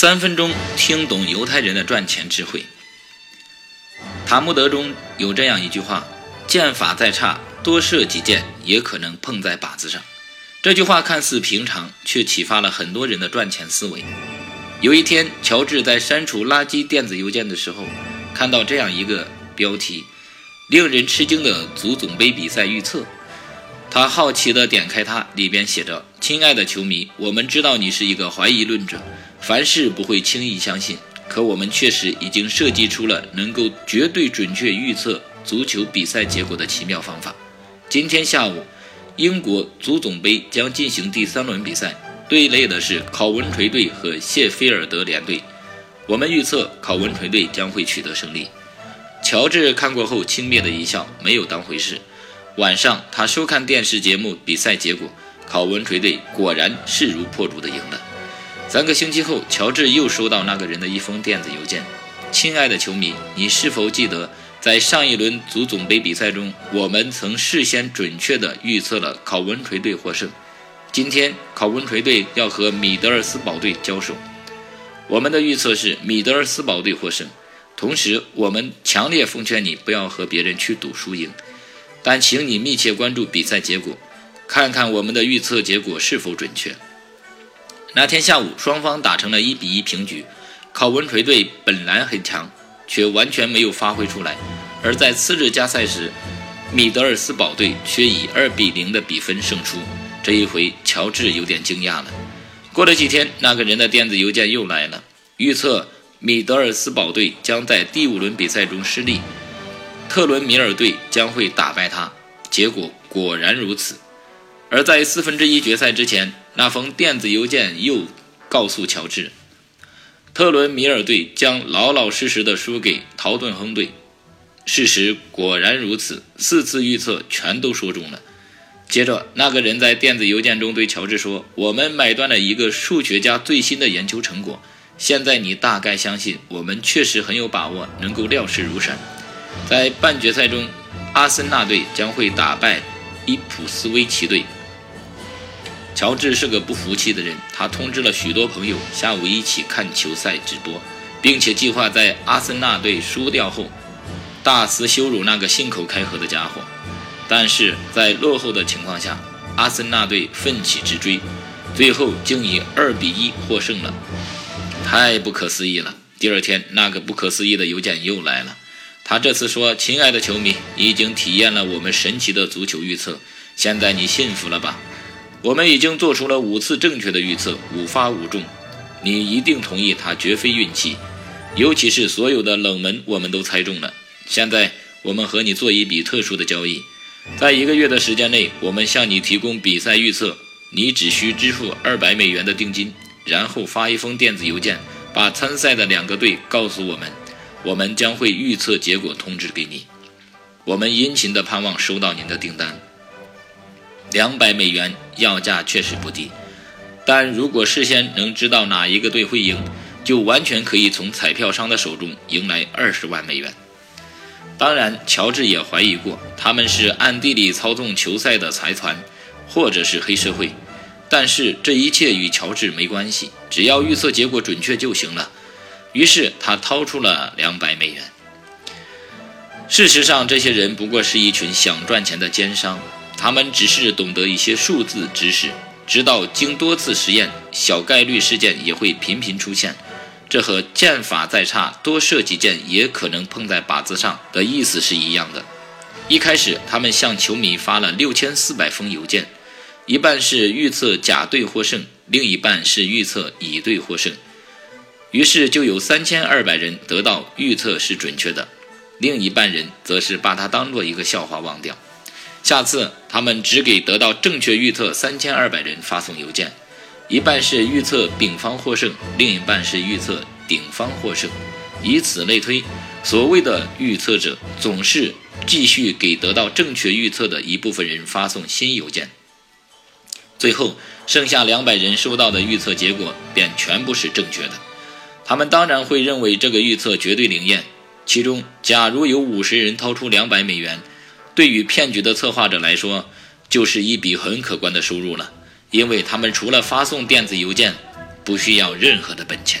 三分钟听懂犹太人的赚钱智慧。塔木德中有这样一句话：“剑法再差，多射几箭也可能碰在靶子上。”这句话看似平常，却启发了很多人的赚钱思维。有一天，乔治在删除垃圾电子邮件的时候，看到这样一个标题，令人吃惊的足总杯比赛预测。他好奇地点开它，里边写着：“亲爱的球迷，我们知道你是一个怀疑论者，凡事不会轻易相信。可我们确实已经设计出了能够绝对准确预测足球比赛结果的奇妙方法。今天下午，英国足总杯将进行第三轮比赛，对垒的是考文垂队和谢菲尔德联队。我们预测考文垂队将会取得胜利。”乔治看过后轻蔑的一笑，没有当回事。晚上，他收看电视节目，比赛结果，考文垂队果然势如破竹的赢了。三个星期后，乔治又收到那个人的一封电子邮件：“亲爱的球迷，你是否记得在上一轮足总杯比赛中，我们曾事先准确地预测了考文垂队获胜？今天，考文垂队要和米德尔斯堡队交手，我们的预测是米德尔斯堡队获胜。同时，我们强烈奉劝你不要和别人去赌输赢。”但请你密切关注比赛结果，看看我们的预测结果是否准确。那天下午，双方打成了一比一平局。考文垂队本来很强，却完全没有发挥出来；而在次日加赛时，米德尔斯堡队却以二比零的比分胜出。这一回，乔治有点惊讶了。过了几天，那个人的电子邮件又来了，预测米德尔斯堡队将在第五轮比赛中失利。特伦米尔队将会打败他，结果果然如此。而在四分之一决赛之前，那封电子邮件又告诉乔治，特伦米尔队将老老实实的输给陶顿亨队。事实果然如此，四次预测全都说中了。接着，那个人在电子邮件中对乔治说：“我们买断了一个数学家最新的研究成果，现在你大概相信我们确实很有把握能够料事如神。”在半决赛中，阿森纳队将会打败伊普斯维奇队。乔治是个不服气的人，他通知了许多朋友下午一起看球赛直播，并且计划在阿森纳队输掉后，大肆羞辱那个信口开河的家伙。但是在落后的情况下，阿森纳队奋起直追，最后竟以二比一获胜了。太不可思议了！第二天，那个不可思议的邮件又来了。他这次说：“亲爱的球迷，你已经体验了我们神奇的足球预测，现在你幸福了吧？我们已经做出了五次正确的预测，五发五中。你一定同意，它绝非运气，尤其是所有的冷门我们都猜中了。现在我们和你做一笔特殊的交易，在一个月的时间内，我们向你提供比赛预测，你只需支付二百美元的定金，然后发一封电子邮件，把参赛的两个队告诉我们。”我们将会预测结果通知给你。我们殷勤地盼望收到您的订单。两百美元要价确实不低，但如果事先能知道哪一个队会赢，就完全可以从彩票商的手中迎来二十万美元。当然，乔治也怀疑过他们是暗地里操纵球赛的财团，或者是黑社会。但是这一切与乔治没关系，只要预测结果准确就行了。于是他掏出了两百美元。事实上，这些人不过是一群想赚钱的奸商，他们只是懂得一些数字知识，直到经多次实验，小概率事件也会频频出现。这和箭法再差，多射几箭也可能碰在靶子上的意思是一样的。一开始，他们向球迷发了六千四百封邮件，一半是预测甲队获胜，另一半是预测乙队获胜。于是就有三千二百人得到预测是准确的，另一半人则是把它当做一个笑话忘掉。下次他们只给得到正确预测三千二百人发送邮件，一半是预测丙方获胜，另一半是预测丙方获胜，以此类推。所谓的预测者总是继续给得到正确预测的一部分人发送新邮件，最后剩下两百人收到的预测结果便全部是正确的。他们当然会认为这个预测绝对灵验。其中，假如有五十人掏出两百美元，对于骗局的策划者来说，就是一笔很可观的收入了，因为他们除了发送电子邮件，不需要任何的本钱。